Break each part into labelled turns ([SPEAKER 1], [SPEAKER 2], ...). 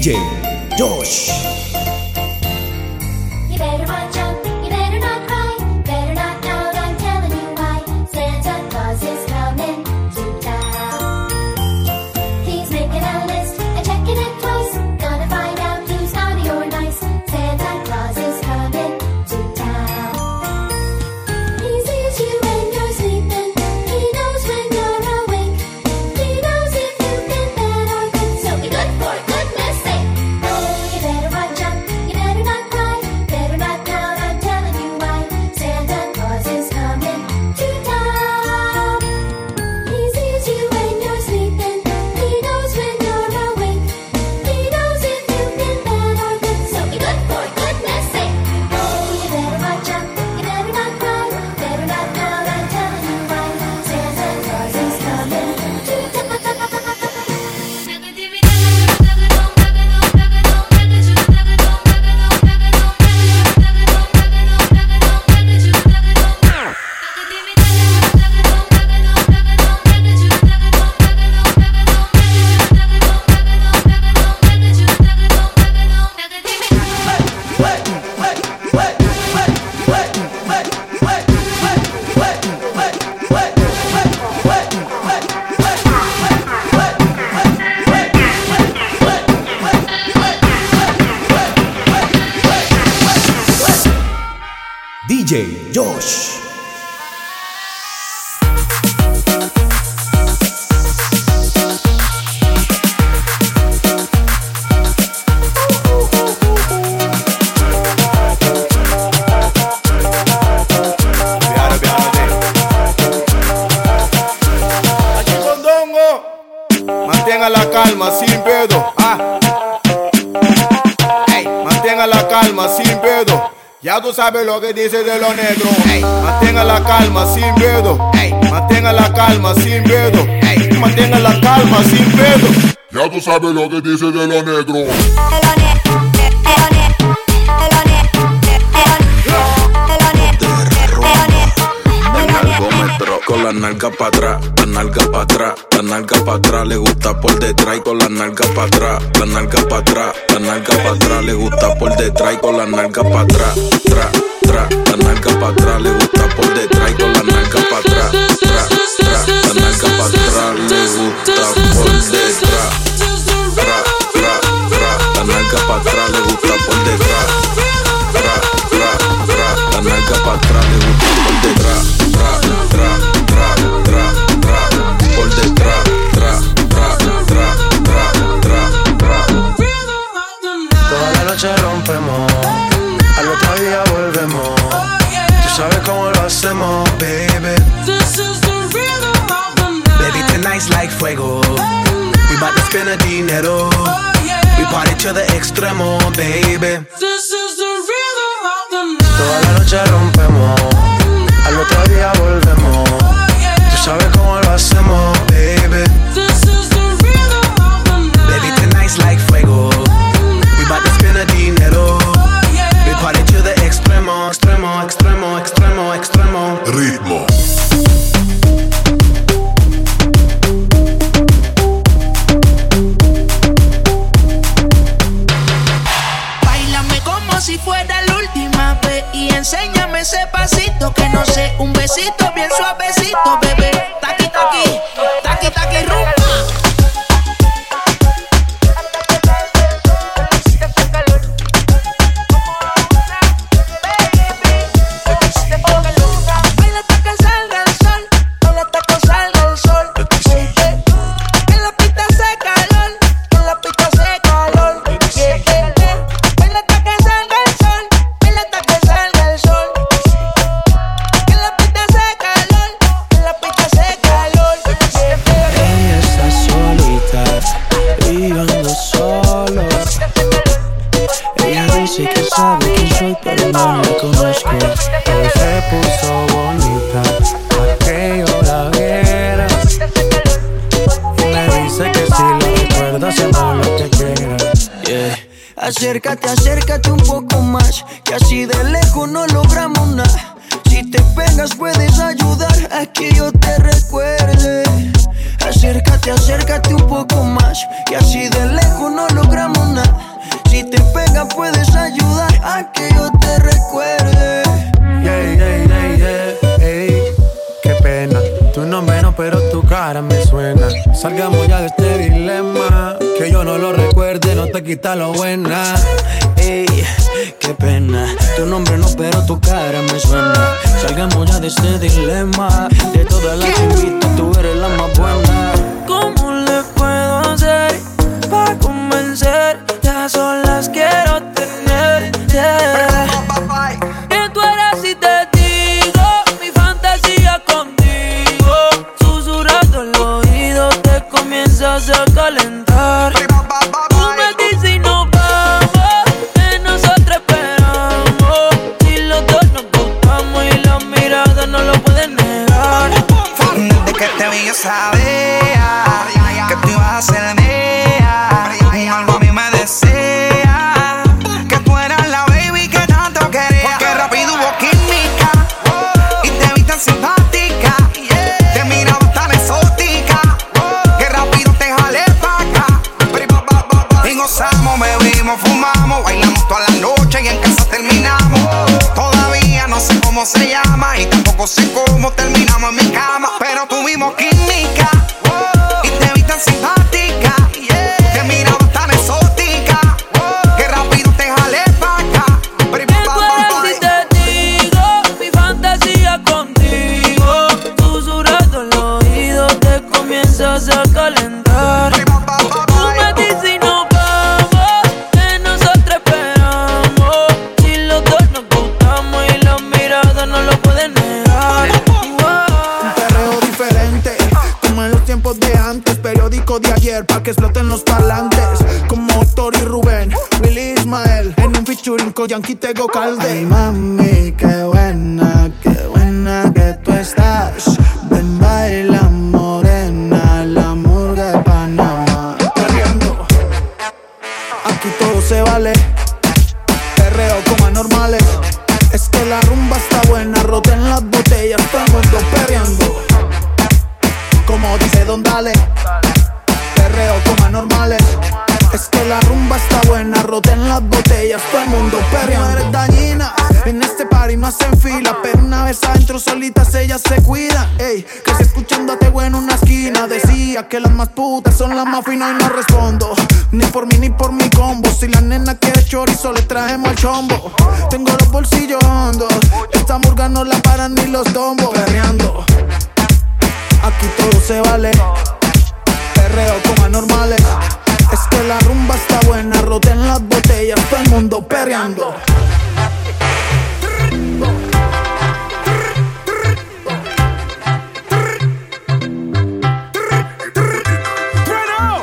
[SPEAKER 1] DJ Josh.
[SPEAKER 2] sabe lo que dice de lo negro. Mantenga la calma sin miedo. Mantenga la calma sin miedo. Mantenga la calma sin miedo.
[SPEAKER 3] Ya tú sabes lo que dice de lo negro.
[SPEAKER 4] la nalga para atrás, la nalga para atrás, la nalga para atrás, le gusta por detrás y con la nalga para atrás, la nalga para atrás, la nalga para atrás, le gusta por detrás y con la nalga para atrás, tra, tra, la nalga para atrás, le gusta por detrás y con la nalga para atrás, tra, tra, la nalga para atrás, le gusta por detrás, tra, tra, tra, la nalga para atrás, le gusta
[SPEAKER 5] quita lo buena. Ey, qué pena. Tu nombre no, pero tu cara me suena. Salgamos ya de este dilema. De todas las
[SPEAKER 6] invitas Bailamos toda la noche y en casa terminamos. Todavía no sé cómo se llama y tampoco sé cómo terminamos en mi cama.
[SPEAKER 7] como Tori Rubén, Willy Ismael. En un featuring con Yankee Tego Calde. Ay, mami, qué buena, qué buena que tú estás. Ven, baila, morena, la murga de Panamá. Aquí todo se vale. Perreo como anormales ellas todo el mundo perrean. No eres dañina, en este party no hacen fila, pero una vez adentro solitas ellas se cuidan. Ey, casi escuchándote bueno en una esquina decía que las más putas son las más finas y no respondo. Ni por mí ni por mi combo, si la nena quiere chorizo le trajemos al chombo. Tengo los bolsillos hondos, esta murga no la paran ni los tombos. Perreando, aquí todo se vale, perreo como anormales. Es que la rumba está buena, roten las botellas, todo el mundo perreando.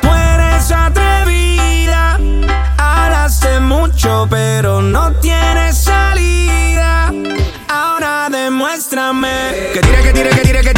[SPEAKER 5] Tú eres atrevida, hablaste mucho, pero no tienes salida. Ahora demuéstrame que tira, que tira, que tira, que tire.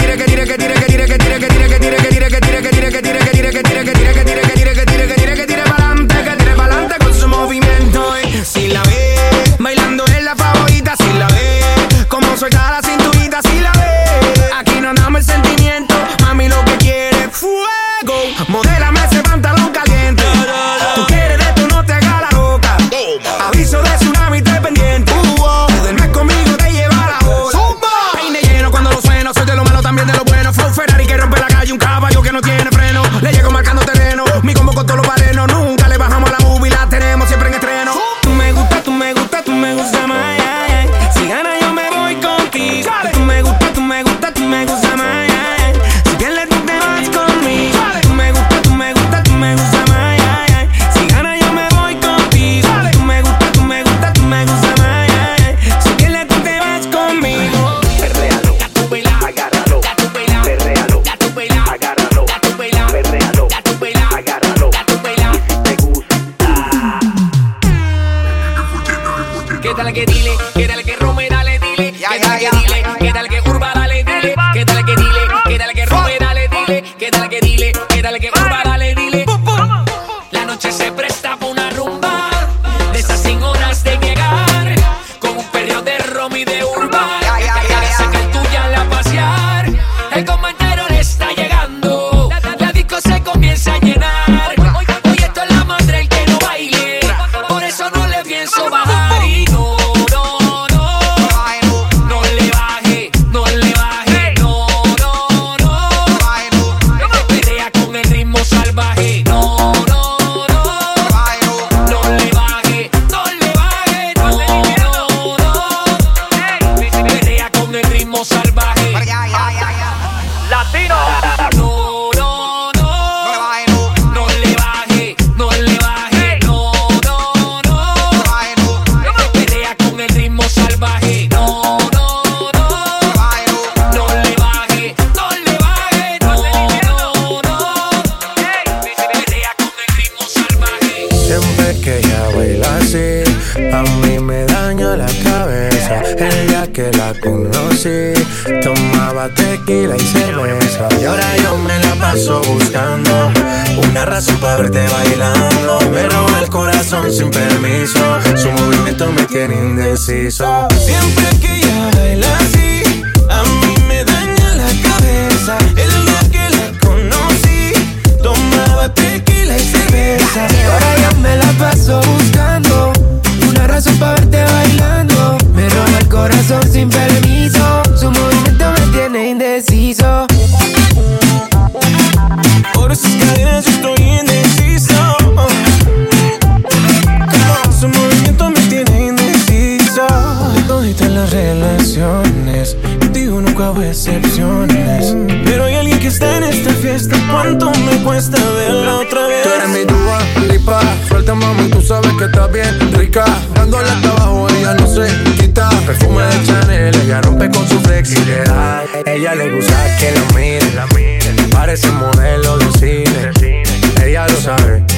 [SPEAKER 8] Verte bailando. Me roba el corazón sin permiso, su movimiento me tiene indeciso. Siempre que ella baila así, a mí me daña la cabeza. El día que la conocí, tomaba tequila y cerveza.
[SPEAKER 9] Y ahora yo me la paso buscando una razón para verte bailando. Me roba el corazón sin permiso.
[SPEAKER 8] Pero hay alguien que está en esta fiesta. ¿Cuánto me cuesta verla otra vez?
[SPEAKER 7] Tú eres mi dúa, lipa. Suelta, mami, tú sabes que estás bien rica. Dándole hasta abajo, ella no se quita. Perfume de Chanel, ella rompe con su flexibilidad.
[SPEAKER 8] Ella le gusta que la miren. Parece modelo de cine. Ella lo sabe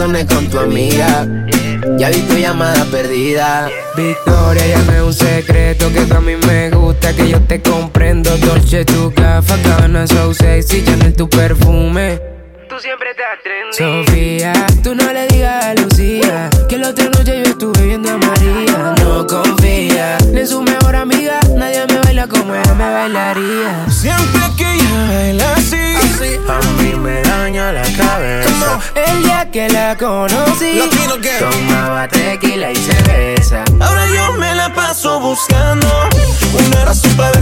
[SPEAKER 9] Razones con tu amiga. Ya vi tu llamada perdida. Victoria, ya no es un secreto que a mí me gusta, que yo te comprendo. Dolce, tu gafa, cabana, so sexy, Chanel, tu perfume. Tú siempre trendy. Sofía, tú no le digas a Lucía que la otra noche yo estuve viendo a María. No confía ni en su mejor amiga, nadie me baila como ella me bailaría.
[SPEAKER 8] Siempre que ella baila así, a mí me daña la cabeza.
[SPEAKER 9] Que la conocí, tomaba tequila y cerveza.
[SPEAKER 8] Ahora yo me la paso buscando una razón para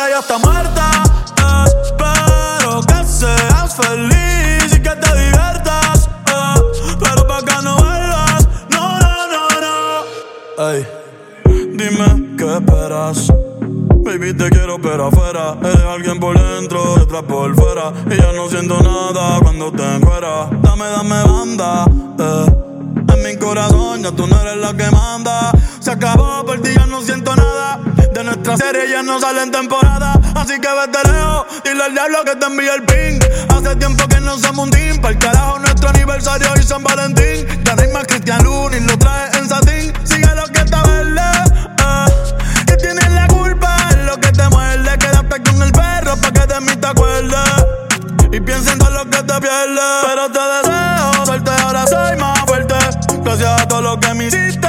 [SPEAKER 8] historia ya está muerta. Espero que seas feliz y que te diviertas. Pero para que no vuelvas, no, no, no, no. Ey, dime qué esperas. Baby, te quiero pero afuera Eres alguien por dentro otra por fuera Y ya no siento nada cuando te encueras Dame, dame banda, eh En mi corazón ya tú no eres la que manda Se acabó, por ti ya no siento nada De nuestra serie ya no sale en temporada Así que vete lejos, dile al diablo que te envíe el ping Hace tiempo que no somos un team Para el carajo nuestro aniversario y San Valentín hay más Cristian Luna lo trae en satín Sigue lo que está verde, eh que tienes la culpa es lo que te muerde. Quédate con el perro pa' que de mí te acuerdes. Y piensa en todo lo que te pierdes. Pero te deseo suerte, ahora soy más fuerte. Gracias a todo lo que me hiciste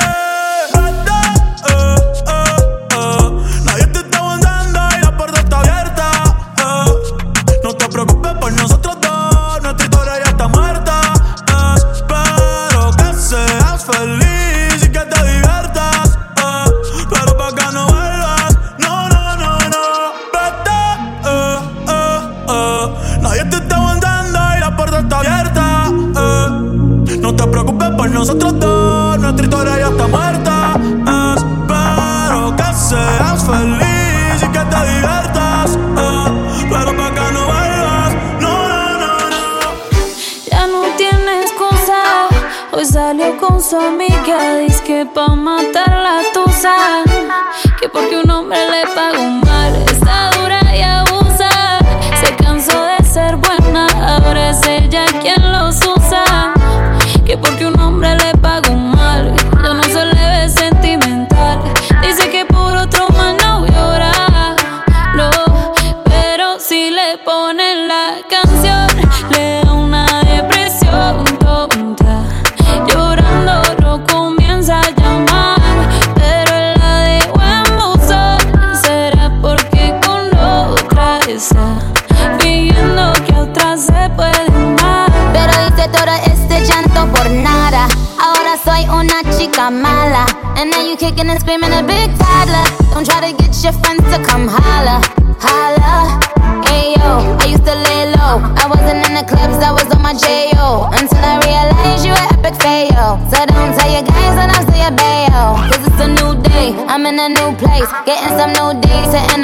[SPEAKER 10] kicking and screaming a big toddler. Don't try to get your friends to come holler, holla. Ayo, I used to lay low. I wasn't in the clubs, I was on my J.O. Until I realized you an epic fail. So don't tell your guys when I say a bayo. Cause it's a new day, I'm in a new place. Getting some new days,
[SPEAKER 11] hitting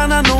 [SPEAKER 12] I no